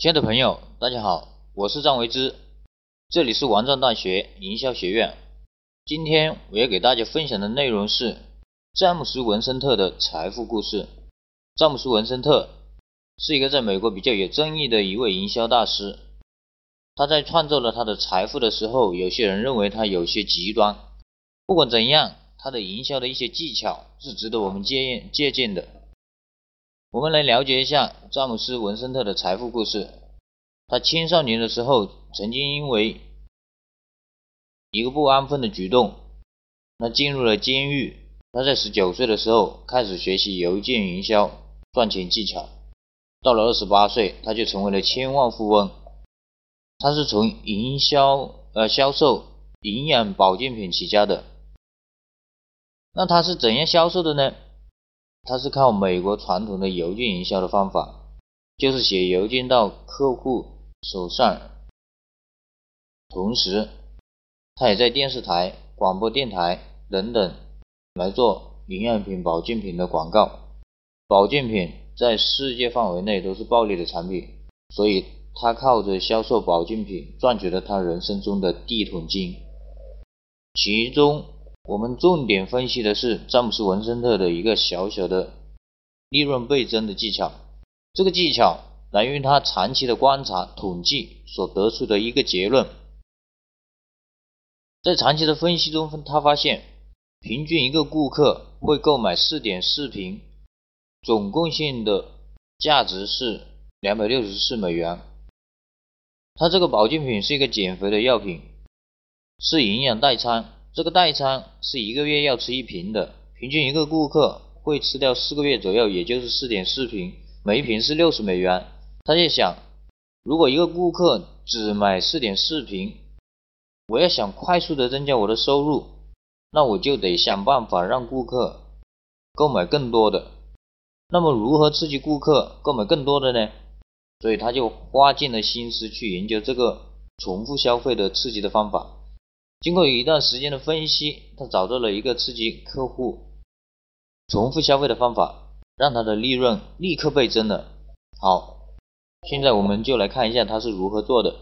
亲爱的朋友，大家好，我是张维之，这里是王藏大学营销学院。今天我要给大家分享的内容是詹姆斯·文森特的财富故事。詹姆斯·文森特是一个在美国比较有争议的一位营销大师。他在创造了他的财富的时候，有些人认为他有些极端。不管怎样，他的营销的一些技巧是值得我们借借鉴的。我们来了解一下詹姆斯·文森特的财富故事。他青少年的时候，曾经因为一个不安分的举动，那进入了监狱。他在十九岁的时候开始学习邮件营销赚钱技巧，到了二十八岁，他就成为了千万富翁。他是从营销呃销售营养保健品起家的。那他是怎样销售的呢？他是靠美国传统的邮件营销的方法，就是写邮件到客户手上，同时，他也在电视台、广播电台等等来做营养品、保健品的广告。保健品在世界范围内都是暴利的产品，所以他靠着销售保健品赚取了他人生中的第一桶金。其中，我们重点分析的是詹姆斯·文森特的一个小小的利润倍增的技巧。这个技巧来源于他长期的观察统计所得出的一个结论。在长期的分析中，他发现平均一个顾客会购买四点四瓶，总贡献的价值是两百六十四美元。他这个保健品是一个减肥的药品，是营养代餐。这个代餐是一个月要吃一瓶的，平均一个顾客会吃掉四个月左右，也就是四点四瓶，每一瓶是六十美元。他就想，如果一个顾客只买四点四瓶，我要想快速的增加我的收入，那我就得想办法让顾客购买更多的。那么如何刺激顾客购买更多的呢？所以他就花尽了心思去研究这个重复消费的刺激的方法。经过一段时间的分析，他找到了一个刺激客户重复消费的方法，让他的利润立刻倍增了。好，现在我们就来看一下他是如何做的。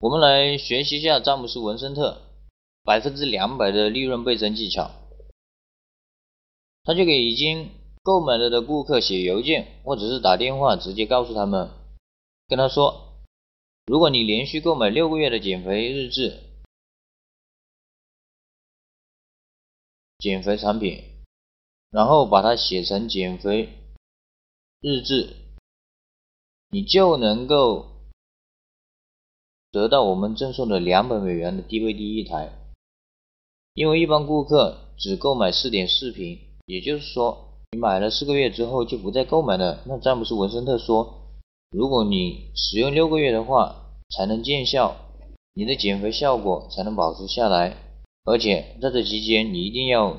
我们来学习一下詹姆斯·文森特百分之两百的利润倍增技巧。他就给已经购买了的顾客写邮件，或者是打电话，直接告诉他们，跟他说。如果你连续购买六个月的减肥日志、减肥产品，然后把它写成减肥日志，你就能够得到我们赠送的两百美元的 DVD 一台。因为一般顾客只购买四点四瓶，也就是说，你买了四个月之后就不再购买了。那詹姆斯·文森特说。如果你使用六个月的话，才能见效，你的减肥效果才能保持下来。而且在这期间，你一定要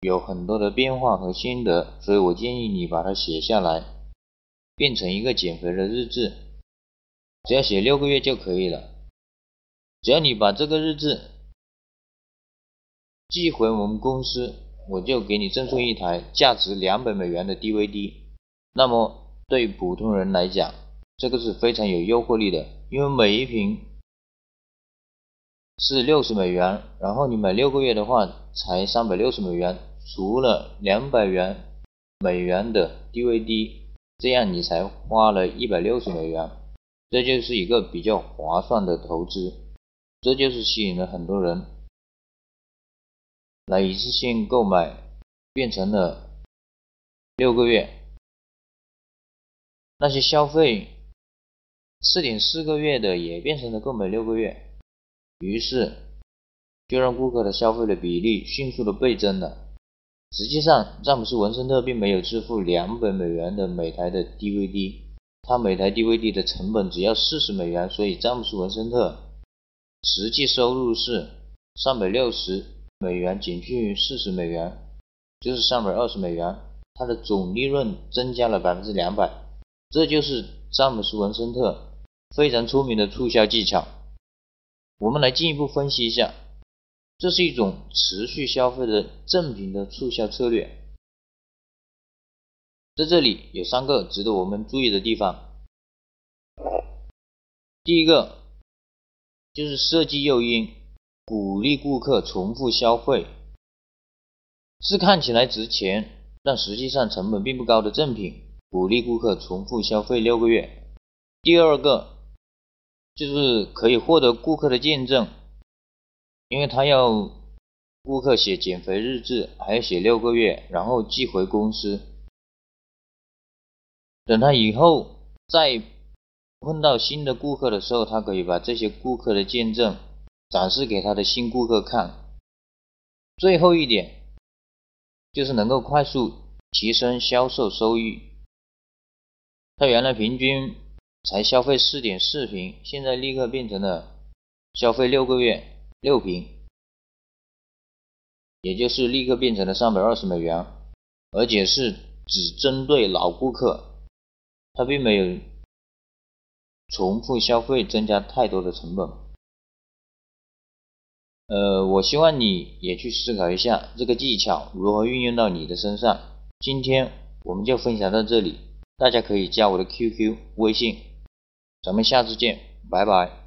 有很多的变化和心得。所以我建议你把它写下来，变成一个减肥的日志。只要写六个月就可以了。只要你把这个日志寄回我们公司，我就给你赠送一台价值两百美元的 DVD。那么。对普通人来讲，这个是非常有诱惑力的，因为每一瓶是六十美元，然后你买六个月的话才三百六十美元，除了两百元美元的 DVD，这样你才花了一百六十美元，这就是一个比较划算的投资，这就是吸引了很多人来一次性购买，变成了六个月。那些消费四点四个月的也变成了购买六个月，于是就让顾客的消费的比例迅速的倍增了。实际上，詹姆斯·文森特并没有支付两百美元的每台的 DVD，他每台 DVD 的成本只要四十美元，所以詹姆斯·文森特实际收入是三百六十美元减去四十美元，就是三百二十美元，他的总利润增加了百分之两百。这就是詹姆斯·文森特非常出名的促销技巧。我们来进一步分析一下，这是一种持续消费的正品的促销策略。在这里有三个值得我们注意的地方。第一个就是设计诱因，鼓励顾客重复消费，是看起来值钱，但实际上成本并不高的赠品，鼓励顾客重复消费六个月。第二个就是可以获得顾客的见证，因为他要顾客写减肥日志，还要写六个月，然后寄回公司。等他以后再碰到新的顾客的时候，他可以把这些顾客的见证展示给他的新顾客看。最后一点就是能够快速提升销售收益。他原来平均才消费四点四瓶，现在立刻变成了消费六个月六瓶，也就是立刻变成了三百二十美元，而且是只针对老顾客。他并没有重复消费增加太多的成本。呃，我希望你也去思考一下这个技巧如何运用到你的身上。今天我们就分享到这里，大家可以加我的 QQ 微信，咱们下次见，拜拜。